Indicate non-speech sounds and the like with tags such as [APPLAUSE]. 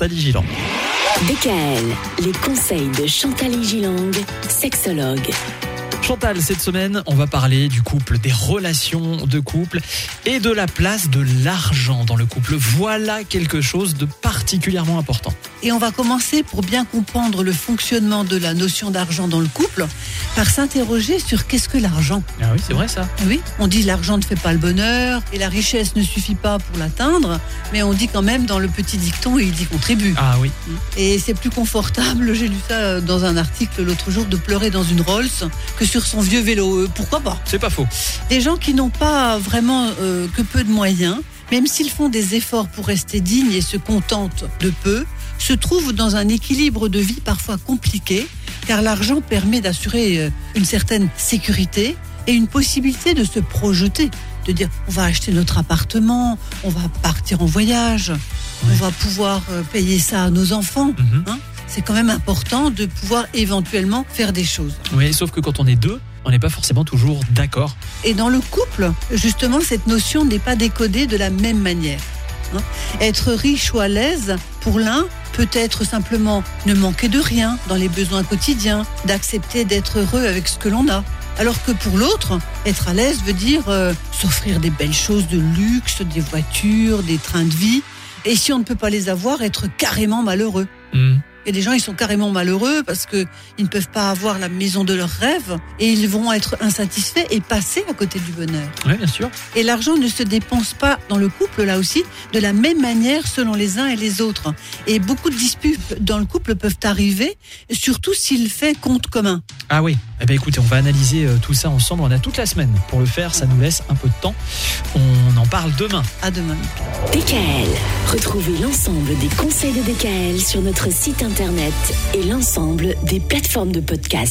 Chantal Gilang. DKL, les conseils de Chantal Gilang, sexologue. Chantal, cette semaine, on va parler du couple, des relations de couple et de la place de l'argent dans le couple. Voilà quelque chose de particulièrement important. Et on va commencer pour bien comprendre le fonctionnement de la notion d'argent dans le couple par s'interroger sur qu'est-ce que l'argent. Ah oui, c'est vrai ça. Oui, on dit l'argent ne fait pas le bonheur et la richesse ne suffit pas pour l'atteindre, mais on dit quand même dans le petit dicton il y contribue. Ah oui. Et c'est plus confortable, [LAUGHS] j'ai lu ça dans un article l'autre jour, de pleurer dans une Rolls que sur son vieux vélo. Euh, Pourquoi pas? C'est pas faux. Des gens qui n'ont pas vraiment euh, que peu de moyens, même s'ils font des efforts pour rester dignes et se contentent de peu, se trouvent dans un équilibre de vie parfois compliqué, car l'argent permet d'assurer euh, une certaine sécurité et une possibilité de se projeter, de dire on va acheter notre appartement, on va partir en voyage, on va pouvoir euh, payer ça à nos enfants. Mhm. hein. C'est quand même important de pouvoir éventuellement faire des choses. Oui, sauf que quand on est deux, on n'est pas forcément toujours d'accord. Et dans le couple, justement, cette notion n'est pas décodée de la même manière. Hein. Être riche ou à l'aise, pour l'un, peut être simplement ne manquer de rien dans les besoins quotidiens, d'accepter d'être heureux avec ce que l'on a. Alors que pour l'autre, être à l'aise veut dire euh, s'offrir des belles choses de luxe, des voitures, des trains de vie. Et si on ne peut pas les avoir, être carrément malheureux. Mhm. Et des gens, ils sont carrément malheureux parce que ils ne peuvent pas avoir la maison de leurs rêves et ils vont être insatisfaits et passer à côté du bonheur. Oui, bien sûr. Et l'argent ne se dépense pas dans le couple, là aussi, de la même manière selon les uns et les autres. Et beaucoup de disputes dans le couple peuvent arriver, surtout s'il fait compte commun. Ah oui. Eh bien écoutez, on va analyser euh, tout ça ensemble. On a toute la semaine pour le faire. Ça nous laisse un peu de temps. On en parle demain. À demain. DKL, retrouvez l'ensemble des conseils de DKL sur notre site internet et l'ensemble des plateformes de podcast.